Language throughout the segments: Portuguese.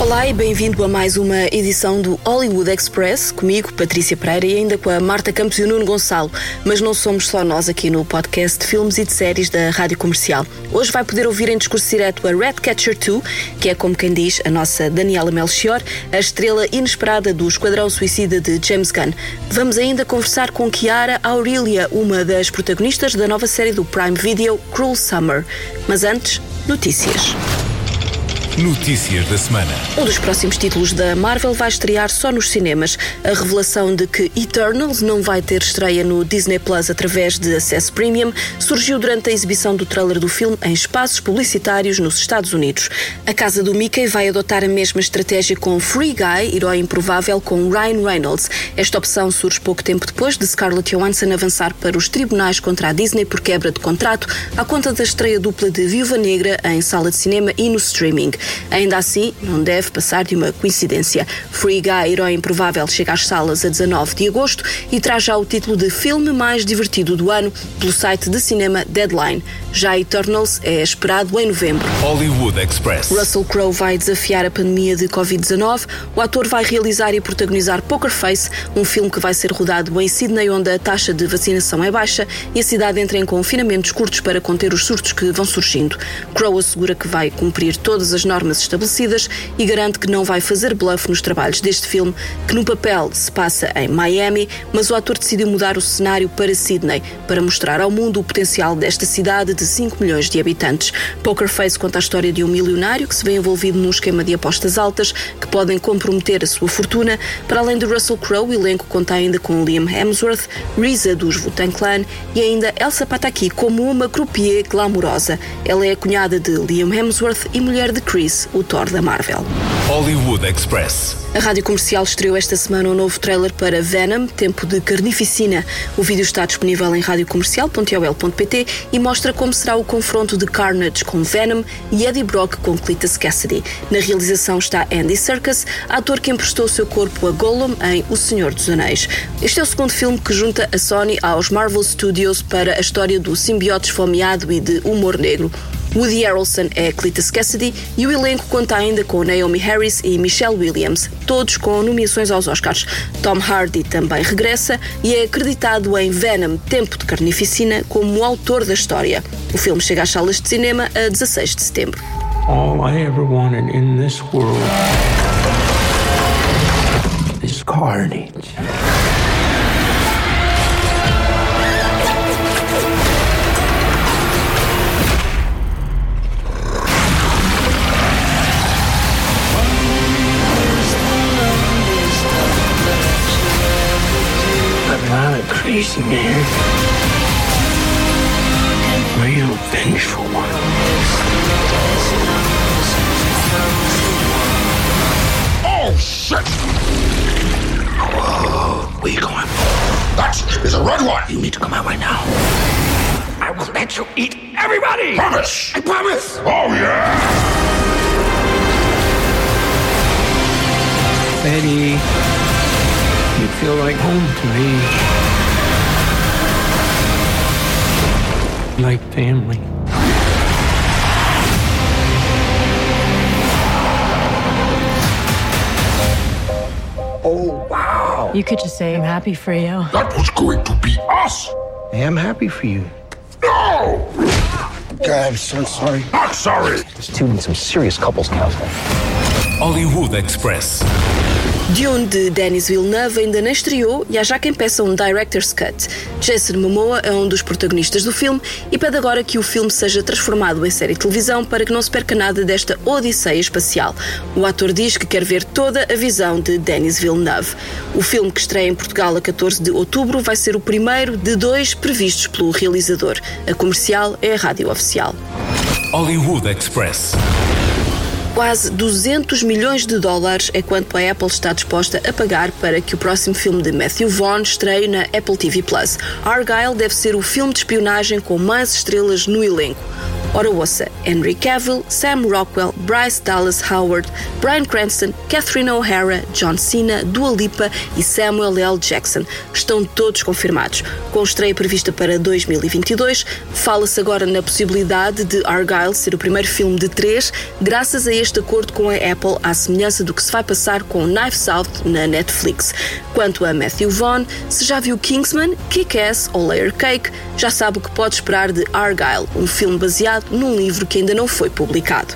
Olá e bem-vindo a mais uma edição do Hollywood Express, comigo, Patrícia Pereira, e ainda com a Marta Campos e o Nuno Gonçalo. Mas não somos só nós aqui no podcast de filmes e de séries da Rádio Comercial. Hoje vai poder ouvir em discurso direto a Red Catcher 2, que é, como quem diz, a nossa Daniela Melchior, a estrela inesperada do Esquadrão Suicida de James Gunn. Vamos ainda conversar com Chiara Aurelia, uma das protagonistas da nova série do Prime Video, Cruel Summer. Mas antes, notícias. Notícias da semana. Um dos próximos títulos da Marvel vai estrear só nos cinemas. A revelação de que Eternals não vai ter estreia no Disney Plus através de acesso premium surgiu durante a exibição do trailer do filme em espaços publicitários nos Estados Unidos. A casa do Mickey vai adotar a mesma estratégia com Free Guy, herói improvável, com Ryan Reynolds. Esta opção surge pouco tempo depois de Scarlett Johansson avançar para os tribunais contra a Disney por quebra de contrato à conta da estreia dupla de Viúva Negra em sala de cinema e no streaming. Ainda assim, não deve passar de uma coincidência. Free Guy, Herói Improvável, chega às salas a 19 de agosto e traz já o título de filme mais divertido do ano pelo site de cinema Deadline. Já Eternals é esperado em novembro. Hollywood Express. Russell Crowe vai desafiar a pandemia de Covid-19. O ator vai realizar e protagonizar Poker Face, um filme que vai ser rodado em Sydney, onde a taxa de vacinação é baixa e a cidade entra em confinamentos curtos para conter os surtos que vão surgindo. Crowe assegura que vai cumprir todas as normas estabelecidas e garante que não vai fazer bluff nos trabalhos deste filme, que no papel se passa em Miami, mas o ator decidiu mudar o cenário para Sydney para mostrar ao mundo o potencial desta cidade de 5 milhões de habitantes. Poker Face conta a história de um milionário que se vê envolvido num esquema de apostas altas que podem comprometer a sua fortuna. Para além de Russell Crowe, o elenco conta ainda com Liam Hemsworth, Reza dos Wu-Tang Clan e ainda Elsa Pataki como uma croupier glamourosa. Ela é a cunhada de Liam Hemsworth e mulher de Chris, o Thor da Marvel. Hollywood Express. A Rádio Comercial estreou esta semana um novo trailer para Venom, Tempo de Carnificina. O vídeo está disponível em radiocomercial.ol.pt e mostra como será o confronto de Carnage com Venom e Eddie Brock com Cletus Cassidy. Na realização está Andy Serkis, ator que emprestou seu corpo a Gollum em O Senhor dos Anéis. Este é o segundo filme que junta a Sony aos Marvel Studios para a história do simbiote esfomeado e de humor negro. Woody Harrelson é Cletus Cassidy e o elenco conta ainda com Naomi Harris e Michelle Williams, todos com nomeações aos Oscars. Tom Hardy também regressa e é acreditado em Venom Tempo de Carnificina como autor da história. O filme chega às salas de cinema a 16 de setembro. All I ever wanted in this world is carnage. Man. Family. Oh, wow! You could just say I'm happy for you. That was going to be us! I am happy for you. No! God, I'm so sorry. Not sorry! This two needs some serious couples counseling. Hollywood Express. Dune de Denis Villeneuve ainda não estreou e há já quem peça um Director's Cut. Jason Momoa é um dos protagonistas do filme e pede agora que o filme seja transformado em série de televisão para que não se perca nada desta odisseia espacial. O ator diz que quer ver toda a visão de Denis Villeneuve. O filme que estreia em Portugal a 14 de outubro vai ser o primeiro de dois previstos pelo realizador. A comercial é a rádio oficial. Hollywood Express. Quase 200 milhões de dólares é quanto a Apple está disposta a pagar para que o próximo filme de Matthew Vaughn estreie na Apple TV Plus. Argyle deve ser o filme de espionagem com mais estrelas no elenco. Ora ouça, Henry Cavill, Sam Rockwell, Bryce Dallas Howard, Bryan Cranston, Catherine O'Hara, John Cena, Dua Lipa e Samuel L. Jackson estão todos confirmados. Com estreia prevista para 2022, fala-se agora na possibilidade de Argyle ser o primeiro filme de três, graças a este acordo com a Apple, à semelhança do que se vai passar com Knives Out na Netflix. Quanto a Matthew Vaughn, se já viu Kingsman, Kick-Ass ou Layer Cake, já sabe o que pode esperar de Argyle, um filme baseado num livro que ainda não foi publicado.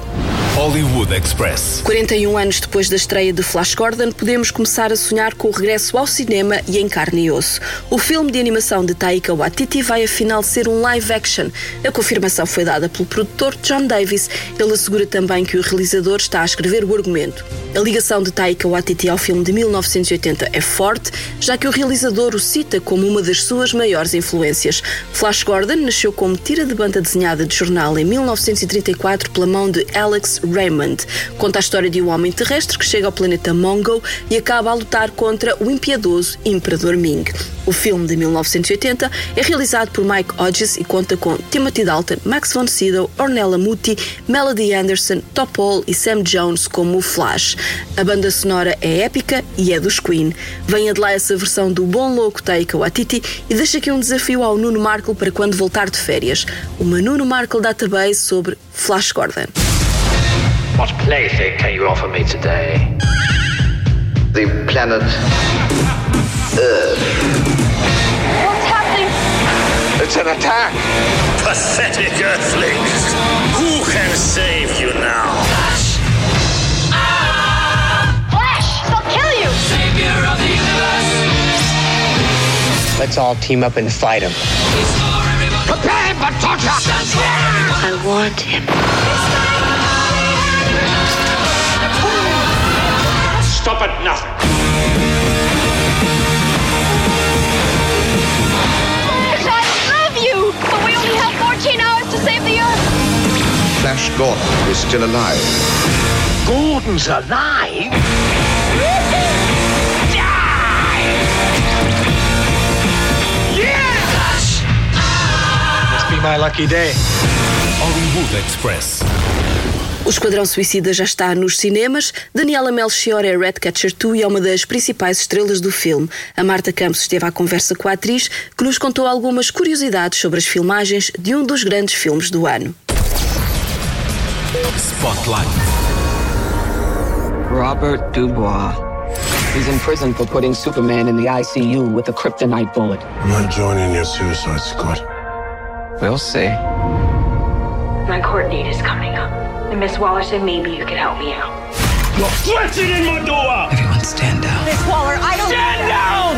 Hollywood Express. 41 anos depois da estreia de Flash Gordon, podemos começar a sonhar com o regresso ao cinema e em carne e osso. O filme de animação de Taika Waititi vai afinal ser um live action. A confirmação foi dada pelo produtor John Davis. Ele assegura também que o realizador está a escrever o argumento. A ligação de Taika Waititi ao filme de 1980 é forte, já que o realizador o cita como uma das suas maiores influências. Flash Gordon nasceu como tira de banda desenhada de jornal em 1934 pela mão de Alex Raymond. Conta a história de um homem terrestre que chega ao planeta Mongo e acaba a lutar contra o impiedoso Imperador Ming. O filme de 1980 é realizado por Mike Hodges e conta com Timothy Dalton, Max von Sydow, Ornella Muti, Melody Anderson, Topol e Sam Jones como Flash. A banda sonora é épica e é dos Queen. Venha de lá essa versão do bom louco Taika Waititi e deixa aqui um desafio ao Nuno Markle para quando voltar de férias. Uma Nuno Markle Database sobre Flash Gordon. What plaything can you offer me today? The planet Earth. What's happening? It's an attack. Pathetic earthlings. Who can save you now? Flash! They'll kill you! Let's all team up and fight him. Prepare him for torture. I want him. Stop at nothing. Flash, I love you! But we only have 14 hours to save the Earth! Flash Gordon is still alive. Gordon's alive? Die! Yes! Must be my lucky day. Hollywood Express. O Esquadrão Suicida já está nos cinemas. Daniela Melchior é Redcatcher 2 e é uma das principais estrelas do filme. A Marta Campos esteve à conversa com a atriz, que nos contou algumas curiosidades sobre as filmagens de um dos grandes filmes do ano. Spotlight. Robert Dubois. He's in prison for putting Superman in the ICU with a kryptonite bullet. I'm not joining your suicide squad. We'll see. My court date is coming up. And Miss Waller said maybe you could help me out. You're flexing in my door! Everyone stand down. Miss Waller, I don't Stand down!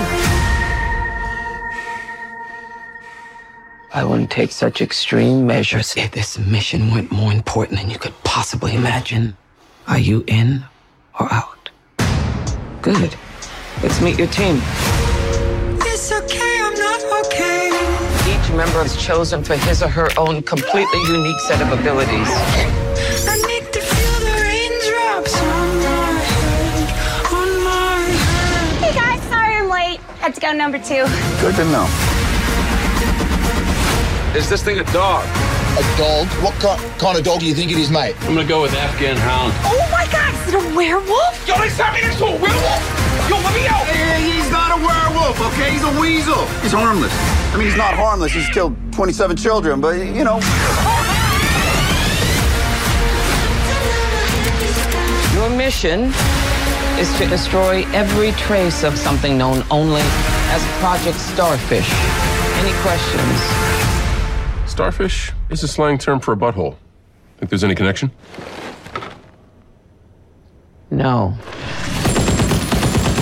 I wouldn't take such extreme measures if this mission went more important than you could possibly imagine. Are you in or out? Good. Let's meet your team. It's okay, I'm not okay. Each member is chosen for his or her own completely unique set of abilities. Had to go number two. Good to know. Is this thing a dog? A dog? What kind, kind of dog do you think it is, mate? I'm gonna go with Afghan hound. Oh my god, is it a werewolf? Yo, they sent me next to a werewolf. Yo, let me out. he's not a werewolf, okay? He's a weasel. He's harmless. I mean, he's not harmless. He's killed 27 children, but, you know. Your mission is to destroy every trace of something known only as Project Starfish. Any questions? Starfish is a slang term for a butthole. Think there's any connection? No.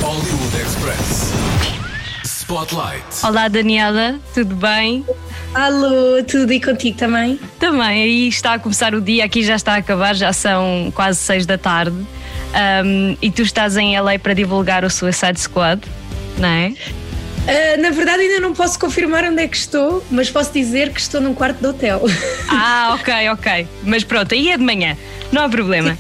Hollywood Express. Spotlight. Olá Daniela, tudo bem? Alô, tudo e contigo também? Também, aí está a começar o dia, aqui já está a acabar, já são quase seis da tarde. Um, e tu estás em LA para divulgar o Suicide Squad, não é? Ah, na verdade, ainda não posso confirmar onde é que estou, mas posso dizer que estou num quarto de hotel. Ah, ok, ok. Mas pronto, aí é de manhã, não há problema.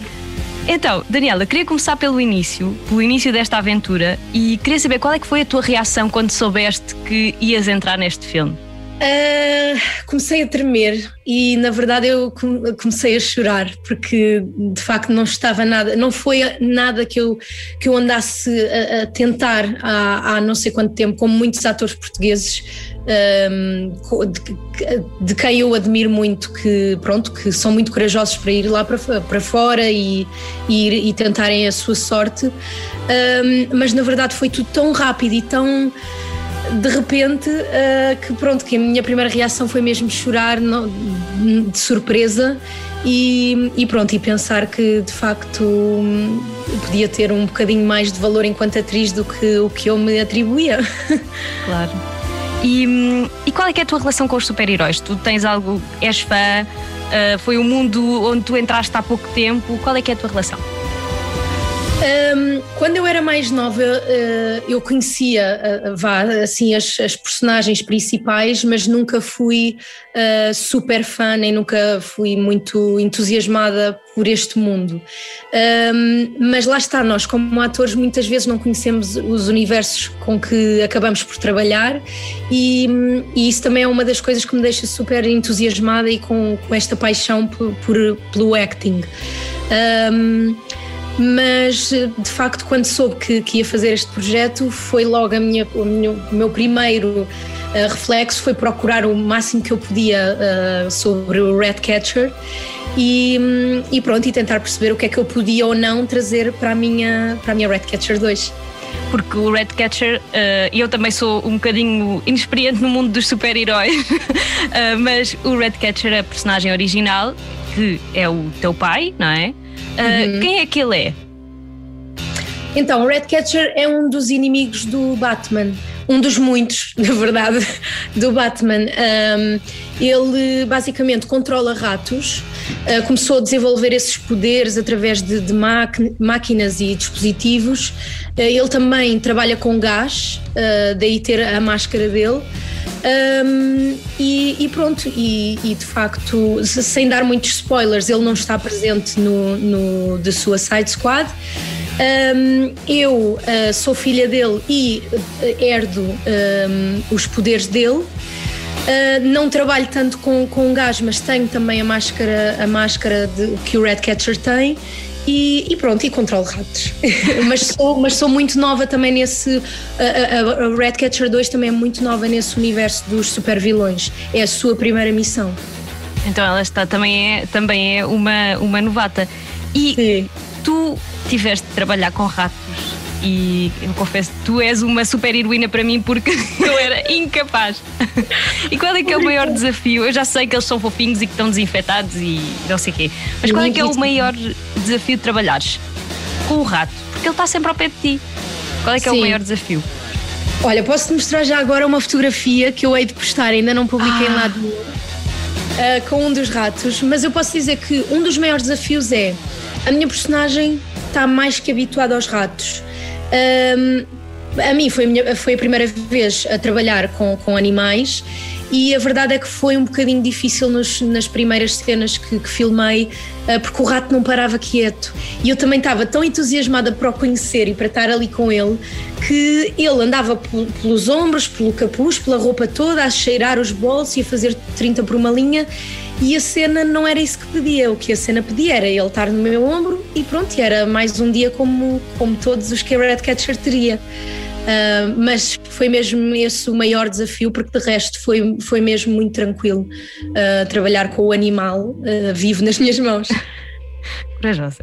Então, Daniela, queria começar pelo início, pelo início desta aventura, e queria saber qual é que foi a tua reação quando soubeste que ias entrar neste filme. Uh, comecei a tremer e na verdade eu comecei a chorar porque de facto não estava nada, não foi nada que eu, que eu andasse a, a tentar há, há, não sei quanto tempo, como muitos atores portugueses um, de, de, quem eu admiro muito que pronto, que são muito corajosos para ir lá para, para fora e, e, e tentarem a sua sorte, um, mas na verdade foi tudo tão rápido e tão de repente uh, que pronto, que a minha primeira reação foi mesmo chorar de surpresa e, e, pronto, e pensar que de facto hum, podia ter um bocadinho mais de valor enquanto atriz do que o que eu me atribuía. Claro. E, e qual é que é a tua relação com os super-heróis? Tu tens algo, és fã, uh, foi o mundo onde tu entraste há pouco tempo, qual é que é a tua relação? Um, quando eu era mais nova, uh, eu conhecia uh, vá, assim, as, as, personagens principais, mas nunca fui uh, super fã, nem nunca fui muito entusiasmada por este mundo. Um, mas lá está, nós, como atores, muitas vezes não conhecemos os universos com que acabamos por trabalhar, e, e isso também é uma das coisas que me deixa super entusiasmada e com, com esta paixão por, por pelo acting. Um, mas de facto quando soube que, que ia fazer este projeto foi logo a minha, o, meu, o meu primeiro uh, reflexo foi procurar o máximo que eu podia uh, sobre o Ratcatcher e, e pronto, e tentar perceber o que é que eu podia ou não trazer para a minha, para a minha Ratcatcher 2 porque o Redcatcher, uh, eu também sou um bocadinho inexperiente no mundo dos super-heróis, uh, mas o Redcatcher, a personagem original, que é o teu pai, não é? Uh, uhum. Quem é que ele é? Então, o Redcatcher é um dos inimigos do Batman, um dos muitos, na verdade, do Batman. Um, ele basicamente controla ratos, uh, começou a desenvolver esses poderes através de, de máquinas e dispositivos. Uh, ele também trabalha com gás, uh, daí ter a máscara dele. Um, e, e, pronto, e, e, de facto, sem dar muitos spoilers, ele não está presente no, no The Suicide Squad. Um, eu uh, sou filha dele e herdo um, os poderes dele. Uh, não trabalho tanto com, com gás, mas tenho também a máscara, a máscara de, que o Redcatcher tem e, e, pronto, e controlo ratos. mas, sou, mas sou muito nova também nesse. A, a, a Redcatcher 2 também é muito nova nesse universo dos super vilões. É a sua primeira missão. Então ela está também é, também é uma, uma novata. E Sim. tu tiveste de trabalhar com ratos e eu confesso tu és uma super heroína para mim porque eu era incapaz. e qual é que é o maior desafio? Eu já sei que eles são fofinhos e que estão desinfetados e não sei o quê, mas qual é que é o maior desafio de trabalhares com o rato? Porque ele está sempre ao pé de ti. Qual é que é o maior desafio? Olha, posso-te mostrar já agora uma fotografia que eu hei de postar, ainda não publiquei ah. em lado uh, com um dos ratos, mas eu posso dizer que um dos maiores desafios é a minha personagem está mais que habituada aos ratos. Um, a mim foi a, minha, foi a primeira vez a trabalhar com, com animais e a verdade é que foi um bocadinho difícil nos, nas primeiras cenas que, que filmei, uh, porque o rato não parava quieto. E eu também estava tão entusiasmada para o conhecer e para estar ali com ele, que ele andava pelos ombros, pelo capuz, pela roupa toda, a cheirar os bolsos e a fazer 30 por uma linha. E a cena não era isso que pedia, o que a cena pedia era ele estar no meu ombro e pronto, era mais um dia como, como todos os que a Redcatcher teria. Uh, mas foi mesmo esse o maior desafio, porque de resto foi, foi mesmo muito tranquilo uh, trabalhar com o animal uh, vivo nas minhas mãos. Corajosa.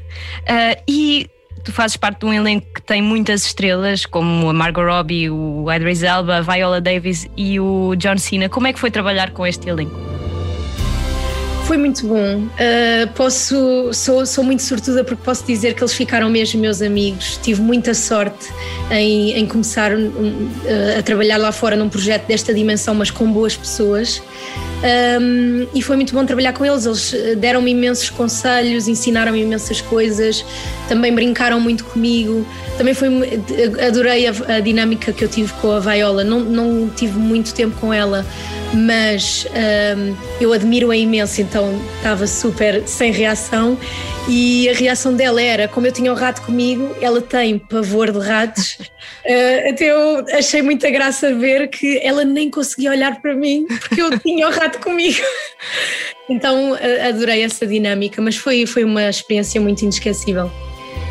e tu fazes parte de um elenco que tem muitas estrelas, como a Margot Robbie, o Idris Elba, a Viola Davis e o John Cena. Como é que foi trabalhar com este elenco? Foi muito bom. Uh, posso, sou, sou muito sortuda porque posso dizer que eles ficaram mesmo meus amigos. Tive muita sorte em, em começar um, uh, a trabalhar lá fora num projeto desta dimensão, mas com boas pessoas. Um, e foi muito bom trabalhar com eles. Eles ah, deram-me imensos conselhos, ensinaram-me imensas coisas, também brincaram muito comigo. Também foi adorei a, a, dinâmica que eu tive com a Viola. Não, não tive muito tempo com ela, mas um, eu admiro-a imenso, então estava super sem reação. E a reação dela era: como eu tinha o rato comigo, ela tem pavor de ratos. Uh, até eu achei muita graça ver que ela nem conseguia olhar para mim porque eu tinha o rato comigo. Então uh, adorei essa dinâmica, mas foi, foi uma experiência muito inesquecível.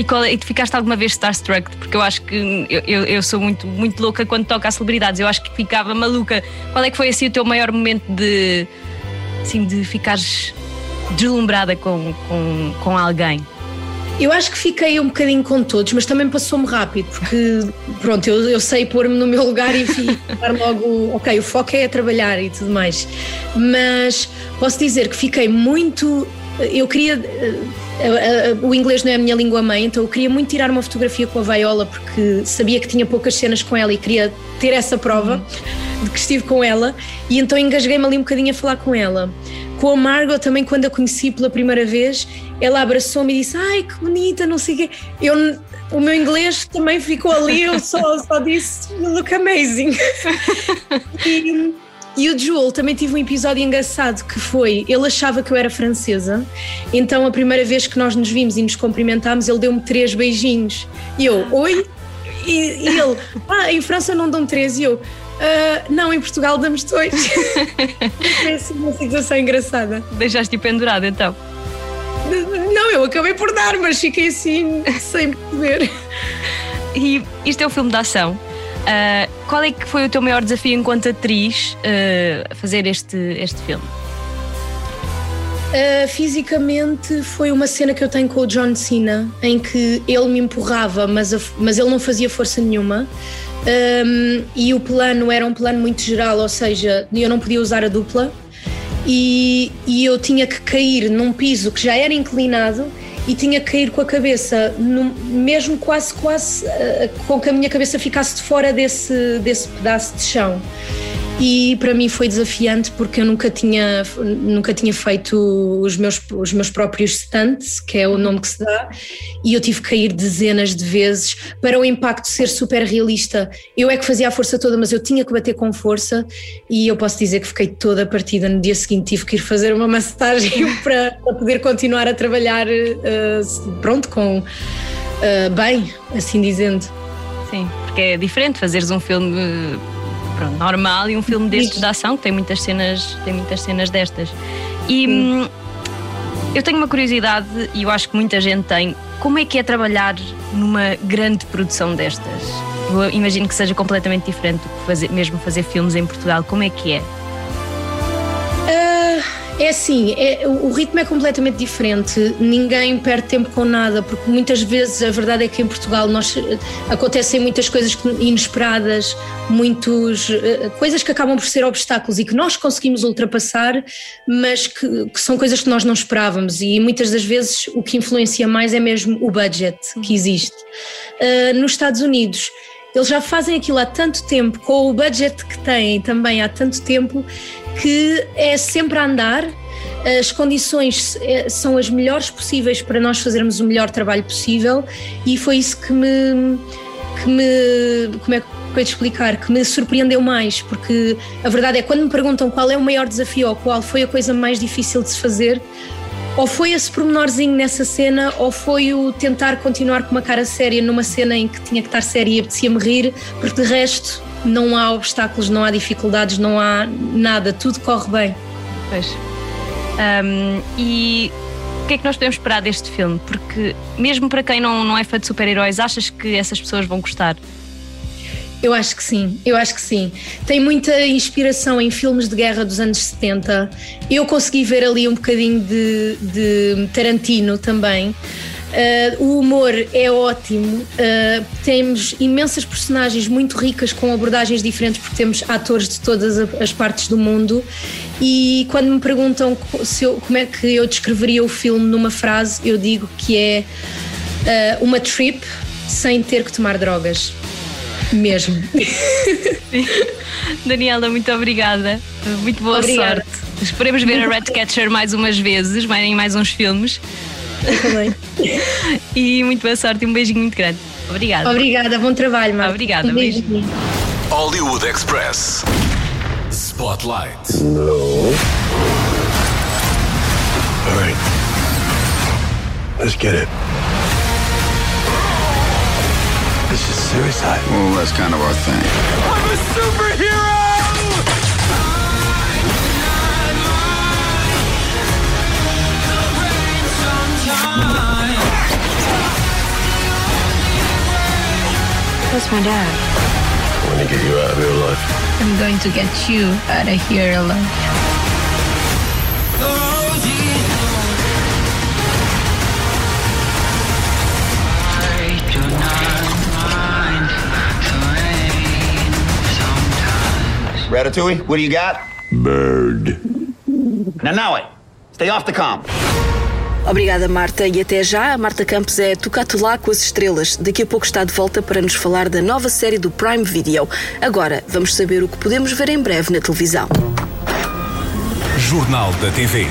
E, qual, é, e tu ficaste alguma vez starstruck? Porque eu acho que eu, eu, eu, sou muito, muito louca quando toca a celebridades. Eu acho que ficava maluca. Qual é que foi assim o teu maior momento de, assim, de ficares deslumbrada com, com, com alguém? Eu acho que fiquei um bocadinho com todos, mas também passou-me rápido, porque pronto, eu, eu sei pôr-me no meu lugar e ficar logo, ok, o foco é trabalhar e tudo mais. Mas posso dizer que fiquei muito. Eu queria o inglês não é a minha língua mãe, então eu queria muito tirar uma fotografia com a Viola porque sabia que tinha poucas cenas com ela e queria ter essa prova uhum. de que estive com ela e então engasguei-me ali um bocadinho a falar com ela. Com a Margot também, quando a conheci pela primeira vez, ela abraçou-me e disse: Ai, que bonita, não sei o quê. Eu, o meu inglês também ficou ali, eu só, só disse: You look amazing. e, e o Joel também tive um episódio engraçado que foi, ele achava que eu era francesa, então a primeira vez que nós nos vimos e nos cumprimentámos, ele deu-me três beijinhos. E eu, oi? E, e ele, ah, em França não dão três. E eu, uh, não, em Portugal damos dois. Foi assim uma situação engraçada. Deixaste-te pendurada então? Não, eu acabei por dar, mas fiquei assim, sem poder. E isto é um filme de ação. Uh, qual é que foi o teu maior desafio enquanto atriz uh, fazer este, este filme? Uh, fisicamente foi uma cena que eu tenho com o John Cena em que ele me empurrava, mas, a, mas ele não fazia força nenhuma. Um, e o plano era um plano muito geral, ou seja, eu não podia usar a dupla e, e eu tinha que cair num piso que já era inclinado e tinha que cair com a cabeça, no, mesmo quase, quase uh, com que a minha cabeça ficasse de fora desse, desse pedaço de chão e para mim foi desafiante porque eu nunca tinha, nunca tinha feito os meus, os meus próprios stunts, que é o nome que se dá, e eu tive que cair dezenas de vezes para o impacto ser super realista. Eu é que fazia a força toda, mas eu tinha que bater com força e eu posso dizer que fiquei toda partida. No dia seguinte tive que ir fazer uma massagem para, para poder continuar a trabalhar, uh, pronto, com uh, bem, assim dizendo. Sim, porque é diferente fazeres um filme pronto, normal e um filme destes de ação que tem muitas cenas, tem muitas cenas destas. E hum, eu tenho uma curiosidade e eu acho que muita gente tem. Como é que é trabalhar numa grande produção destas? Eu imagino que seja completamente diferente do que fazer, mesmo fazer filmes em Portugal. Como é que é? É assim, é, o ritmo é completamente diferente, ninguém perde tempo com nada, porque muitas vezes a verdade é que em Portugal nós, acontecem muitas coisas inesperadas, muitos, uh, coisas que acabam por ser obstáculos e que nós conseguimos ultrapassar, mas que, que, são coisas que nós não esperávamos e muitas das vezes o que influencia mais é mesmo o budget que existe. Uh, nos Estados Unidos, eles já fazem aquilo há tanto tempo, com o budget que têm também há tanto tempo, que é sempre a andar. As condições eh, são as melhores possíveis para nós fazermos o melhor trabalho possível e foi isso que me, que me como é que eu te explicar, que me surpreendeu mais, porque a verdade é quando me perguntam qual é o maior desafio ou qual foi a coisa mais difícil de se fazer, ou foi esse pormenorzinho nessa cena, ou foi o tentar continuar com uma cara séria numa cena em que tinha que estar séria e apetecia-me rir, porque de resto não há obstáculos, não há dificuldades, não há nada, tudo corre bem. Pois. Um, e o que é que nós podemos esperar deste filme? Porque, mesmo para quem não, não é fã de super-heróis, achas que essas pessoas vão gostar? Eu acho que sim, eu acho que sim. Tem muita inspiração em filmes de guerra dos anos 70. Eu consegui ver ali um bocadinho de, de Tarantino também. Uh, o humor é ótimo, uh, temos imensas personagens muito ricas com abordagens diferentes, porque temos atores de todas as partes do mundo. E quando me perguntam eu, como é que eu descreveria o filme numa frase, eu digo que é uh, uma trip sem ter que tomar drogas. Mesmo. Daniela, muito obrigada. Muito boa obrigada. sorte. Esperemos ver a Redcatcher mais umas vezes, em mais uns filmes. Eu também. e muito boa sorte e um beijinho muito grande. Obrigada. Obrigada, bom trabalho, Marta. Obrigada, um beijinho. Hollywood Express. Spotlight. No. All right. Let's get it. This is suicide. Well, that's kind of our thing. I'm a superhero! That's my dad. I want to get you out of here alive. I'm going to get you out of here alive. Ratatouille, what do you got? Bird. Now, now it. Stay off the comp. Obrigada, Marta. E até já, a Marta Campos é Tocato lá com as estrelas. Daqui a pouco está de volta para nos falar da nova série do Prime Video. Agora, vamos saber o que podemos ver em breve na televisão. Jornal da TV.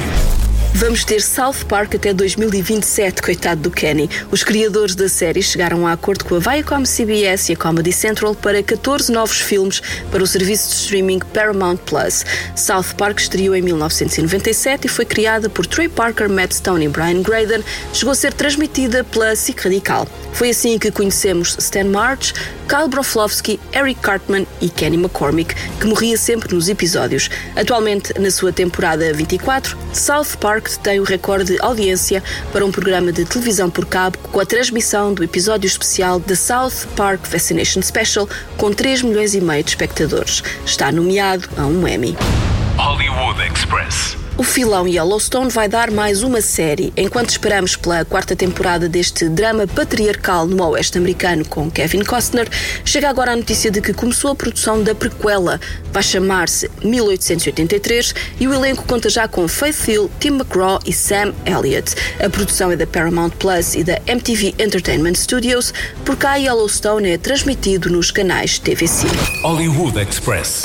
Vamos ter South Park até 2027, coitado do Kenny. Os criadores da série chegaram a acordo com a Viacom CBS e a Comedy Central para 14 novos filmes para o serviço de streaming Paramount Plus. South Park estreou em 1997 e foi criada por Trey Parker, Matt Stone e Brian Graden. Chegou a ser transmitida pela SIC Radical. Foi assim que conhecemos Stan March, Kyle Broflovski, Eric Cartman e Kenny McCormick, que morria sempre nos episódios. Atualmente, na sua temporada 24, South Park tem o recorde de audiência para um programa de televisão por cabo com a transmissão do episódio especial da South Park Vaccination Special com 3 milhões e meio de espectadores. Está nomeado a um Emmy. Hollywood Express. O filão Yellowstone vai dar mais uma série. Enquanto esperamos pela quarta temporada deste drama patriarcal no oeste americano com Kevin Costner, chega agora a notícia de que começou a produção da prequela. Vai chamar-se 1883 e o elenco conta já com Faith Hill, Tim McGraw e Sam Elliott. A produção é da Paramount Plus e da MTV Entertainment Studios. Por cá, Yellowstone é transmitido nos canais TVC. Hollywood Express.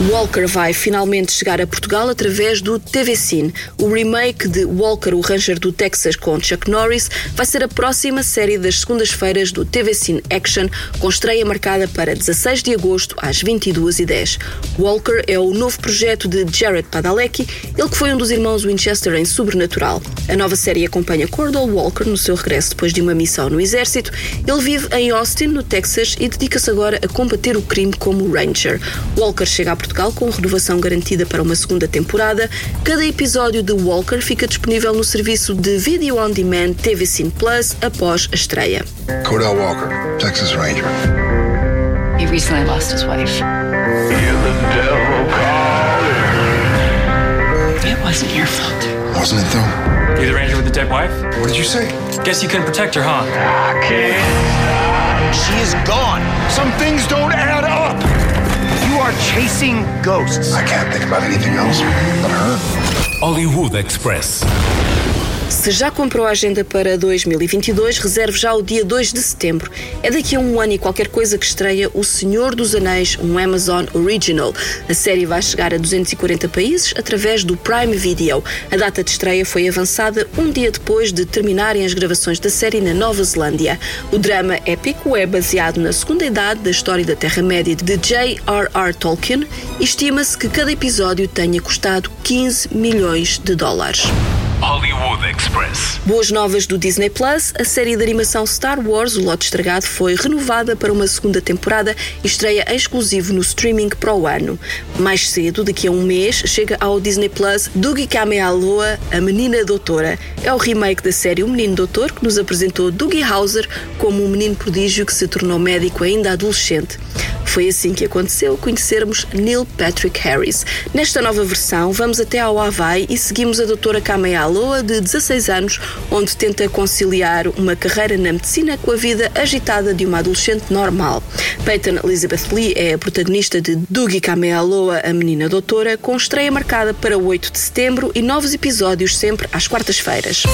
Walker vai finalmente chegar a Portugal através do TV Cine. O remake de Walker, o Ranger do Texas com Chuck Norris, vai ser a próxima série das segundas-feiras do TV Cine Action, com estreia marcada para 16 de agosto às 22h10. Walker é o novo projeto de Jared Padalecki, ele que foi um dos irmãos Winchester em Sobrenatural. A nova série acompanha Cordell Walker no seu regresso depois de uma missão no exército. Ele vive em Austin, no Texas, e dedica-se agora a combater o crime como Ranger. Walker chega a Portugal com renovação garantida para uma segunda temporada. Cada episódio de Walker fica disponível no serviço de Video On Demand TV Cine Plus após a estreia. Cordell Walker, Texas Ranger. He recently lost his wife. It wasn't your fault. Wasn't it though? You the ranger with the dead wife? What did you say? Guess you couldn't protect her, huh? She is gone. Some things don't add up. You chasing ghosts. I can't think about anything else but her. Hollywood Express. Se já comprou a agenda para 2022, reserve já o dia 2 de setembro. É daqui a um ano e qualquer coisa que estreia O Senhor dos Anéis, um Amazon Original. A série vai chegar a 240 países através do Prime Video. A data de estreia foi avançada um dia depois de terminarem as gravações da série na Nova Zelândia. O drama épico é baseado na segunda idade da história da Terra-média de J.R.R. Tolkien e estima-se que cada episódio tenha custado 15 milhões de dólares. Hollywood Express. Boas novas do Disney Plus, a série de animação Star Wars, O Lote Estragado, foi renovada para uma segunda temporada e estreia exclusivo no streaming para o ano. Mais cedo, daqui a um mês, chega ao Disney Plus Dougie Kamealoa, A Menina Doutora. É o remake da série O Menino Doutor, que nos apresentou Dougie Hauser como um menino prodígio que se tornou médico ainda adolescente. Foi assim que aconteceu conhecermos Neil Patrick Harris. Nesta nova versão, vamos até ao Havaí e seguimos a doutora Kamealoa, de 16 anos, onde tenta conciliar uma carreira na medicina com a vida agitada de uma adolescente normal. Peyton Elizabeth Lee é a protagonista de Dougie Kamealoa, a menina doutora, com estreia marcada para 8 de setembro e novos episódios sempre às quartas-feiras.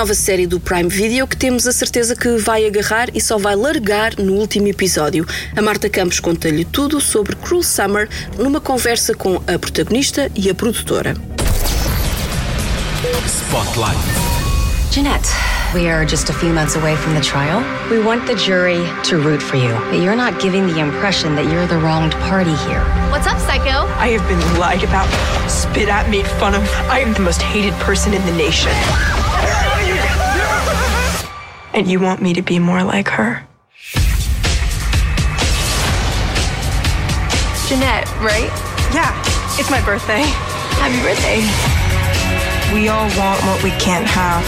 Nova série do Prime Video que temos a certeza que vai agarrar e só vai largar no último episódio. A Marta Campos conta-lhe tudo sobre Cruel Summer numa conversa com a protagonista e a produtora. Spotlight. Jeanette, we are just a few months away from the trial. We want the jury to root for you, but you're not giving the impression that you're the wronged party here. What's up, Psycho? I have been lied about, spit at, made fun of. I am the most hated person in the nation. And you want me to be more like her? Jeanette, right? Yeah, it's my birthday. Happy birthday. We all want what we can't have,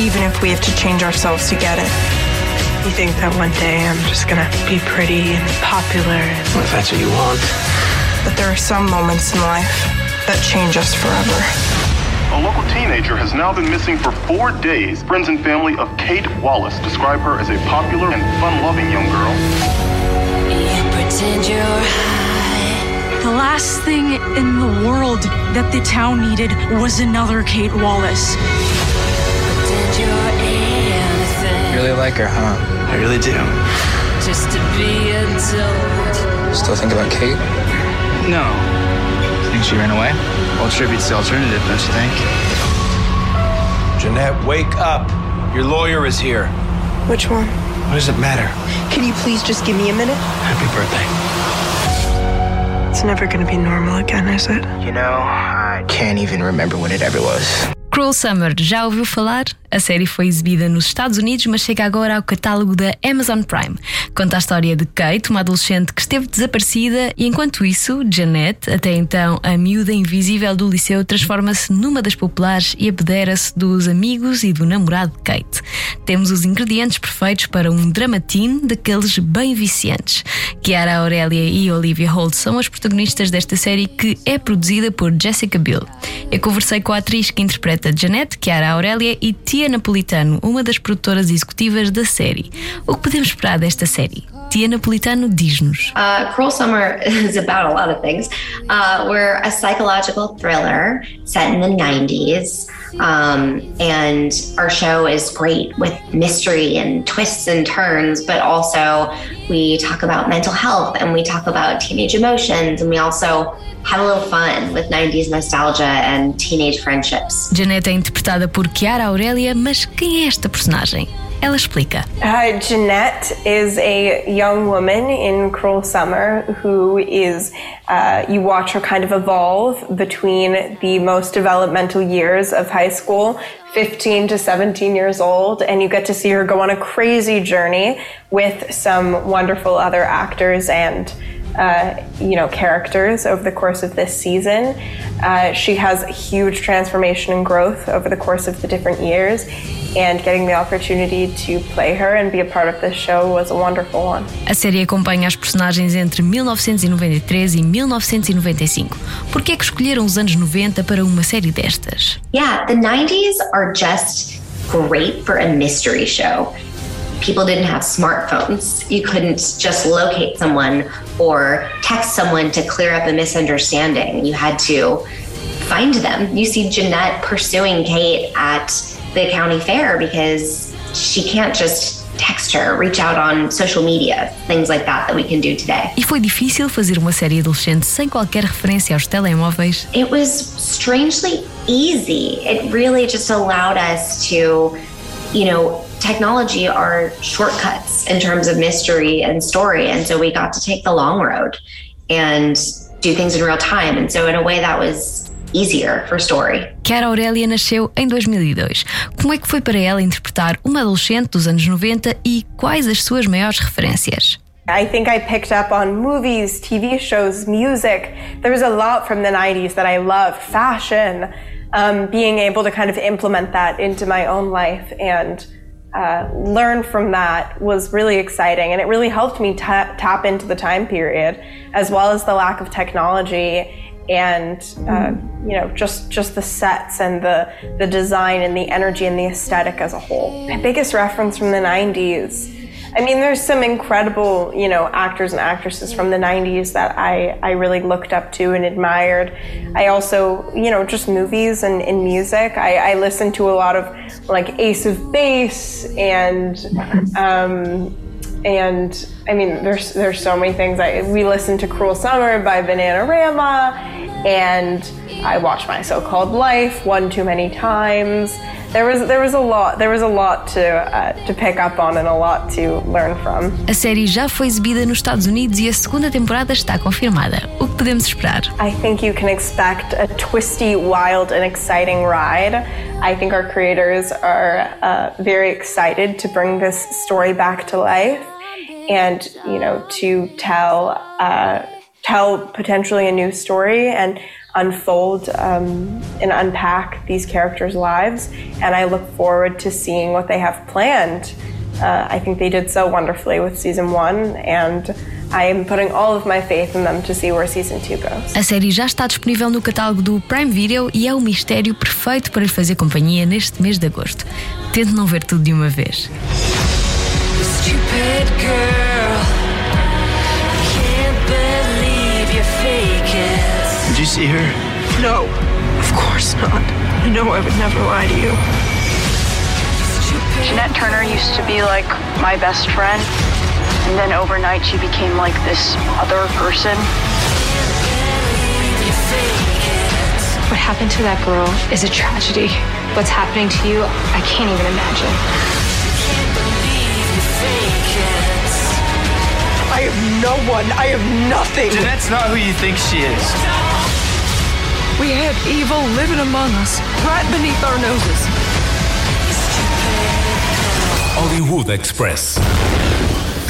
even if we have to change ourselves to get it. You think that one day I'm just gonna be pretty and popular? Well, if that's what you want. But there are some moments in life that change us forever. A local teenager has now been missing for four days. Friends and family of Kate Wallace describe her as a popular and fun-loving young girl. Pretend you're The last thing in the world that the town needed was another Kate Wallace. You really like her, huh? I really do. Just to be adored. Still think about Kate? No. Think she ran away? Well, tribute's the alternative, don't you think? Jeanette, wake up. Your lawyer is here. Which one? What does it matter? Can you please just give me a minute? Happy birthday. It's never gonna be normal again, is it? You know, I can't even remember when it ever was. Cruel Summer, já ouviu falar? A série foi exibida nos Estados Unidos, mas chega agora ao catálogo da Amazon Prime. Conta a história de Kate, uma adolescente que esteve desaparecida, e enquanto isso, Janet, até então a miúda invisível do liceu, transforma-se numa das populares e apodera-se dos amigos e do namorado de Kate. Temos os ingredientes perfeitos para um dramatine daqueles bem viciantes. Chiara Aurélia e Olivia Holt são as protagonistas desta série que é produzida por Jessica Biel. Eu conversei com a atriz que interpreta Janet, Chiara Aurélia e Tia Napolitano, uma das produtoras executivas da série. O que podemos esperar desta série? Tia Napolitano diz-nos. Uh, Cruel Summer is about a lot of things. Uh, we're a psychological thriller set in the 90s. Um, and our show is great with mystery and twists and turns, but also we talk about mental health and we talk about teenage emotions and we also have a little fun with 90s nostalgia and teenage friendships. Janet é interpretada por Chiara Aurélia, mas quem é esta personagem? Ela explica. Uh, Jeanette is a young woman in Cruel Summer who is, uh, you watch her kind of evolve between the most developmental years of high school, 15 to 17 years old, and you get to see her go on a crazy journey with some wonderful other actors and uh, you know characters over the course of this season. Uh, she has huge transformation and growth over the course of the different years, and getting the opportunity to play her and be a part of this show was a wonderful one. A série acompanha as personagens entre 1993 e 1995. Por que é que escolheram os anos 90 para uma série destas? Yeah, the 90s are just great for a mystery show. People didn't have smartphones. You couldn't just locate someone or text someone to clear up a misunderstanding. You had to find them. You see Jeanette pursuing Kate at the county fair because she can't just text her, reach out on social media, things like that that we can do today. E foi difícil fazer uma série adolescente sem qualquer referência aos telemóveis? It was strangely easy. It really just allowed us to, you know, technology are shortcuts in terms of mystery and story. And so we got to take the long road and do things in real time. And so, in a way, that was easier for story. Chiara Aurélia nasceu em 2002. Como é que foi para ela interpretar uma adolescente dos anos 90 e quais as suas maiores referências? I think I picked up on movies, TV shows, music. There was a lot from the 90s that I loved, fashion, um, being able to kind of implement that into my own life and uh, learn from that was really exciting. And it really helped me ta- tap into the time period as well as the lack of technology and uh, you know just just the sets and the the design and the energy and the aesthetic as a whole. My biggest reference from the 90s I mean, there's some incredible, you know, actors and actresses from the 90s that I, I really looked up to and admired. I also, you know, just movies and, and music. I, I listen to a lot of like Ace of Base and, um, and I mean, there's there's so many things. I, we listened to "Cruel Summer" by Bananarama, and I watched My So-Called Life one too many times. There was there was a lot there was a lot to uh, to pick up on and a lot to learn from. A série já foi exibida nos Estados Unidos e a segunda temporada está confirmada. O que podemos esperar? I think you can expect a twisty, wild, and exciting ride. I think our creators are uh, very excited to bring this story back to life. and you know to tell uh, tell potentially a new story and unfold um, and unpack these characters' lives. And I look forward to seeing what they have planned. Uh, I think they did so wonderfully with season one, and I am putting all of my faith in them to see where season two goes. A série já está disponível no catálogo do Prime Video e é o mistério perfeito para lhe fazer companhia neste mês de agosto. Tente não ver tudo de uma vez. Stupid girl, you see her? No, of course not. I know I would never lie to you. Jeanette Turner used to be like my best friend, and then overnight she became like this other person. What happened to that girl is a tragedy. What's happening to you, I can't even imagine. I have no one. I have nothing. Jeanette's not who you think she is. We had evil living among us, right beneath our noses. Hollywood Express.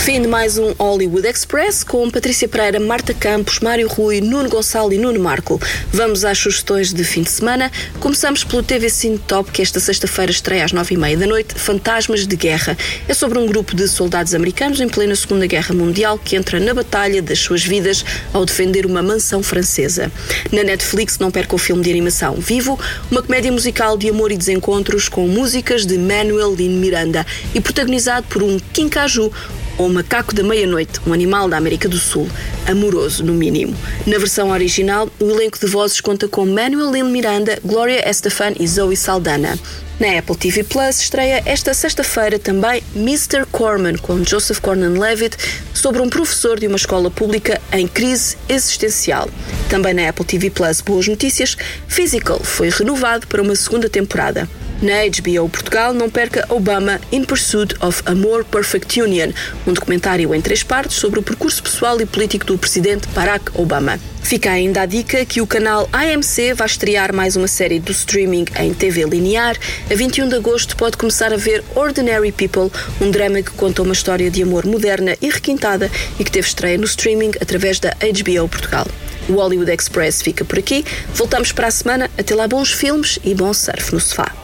Fim de mais um Hollywood Express com Patrícia Pereira, Marta Campos, Mário Rui, Nuno Gonçalo e Nuno Marco. Vamos às sugestões de fim de semana. Começamos pelo TV Cine Top, que esta sexta-feira estreia às nove e meia da noite, Fantasmas de Guerra. É sobre um grupo de soldados americanos em plena Segunda Guerra Mundial que entra na batalha das suas vidas ao defender uma mansão francesa. Na Netflix não perca o filme de animação Vivo, uma comédia musical de amor e desencontros com músicas de Manuel Lin Miranda e protagonizado por um Kinkaju, ou macaco da meia-noite, um animal da América do Sul, amoroso no mínimo. Na versão original, o elenco de vozes conta com Manuel Lin Miranda, Gloria Estefan e Zoe Saldana. Na Apple TV Plus estreia esta sexta-feira também Mr. Corman com Joseph Gordon-Levitt sobre um professor de uma escola pública em crise existencial. Também na Apple TV Plus boas notícias, Physical foi renovado para uma segunda temporada. Na HBO Portugal, não perca Obama in Pursuit of a More Perfect Union, um documentário em três partes sobre o percurso pessoal e político do presidente Barack Obama. Fica ainda a dica que o canal AMC vai estrear mais uma série do streaming em TV linear. A 21 de agosto pode começar a ver Ordinary People, um drama que conta uma história de amor moderna e requintada e que teve estreia no streaming através da HBO Portugal. O Hollywood Express fica por aqui. Voltamos para a semana. Até lá, bons filmes e bom surf no sofá.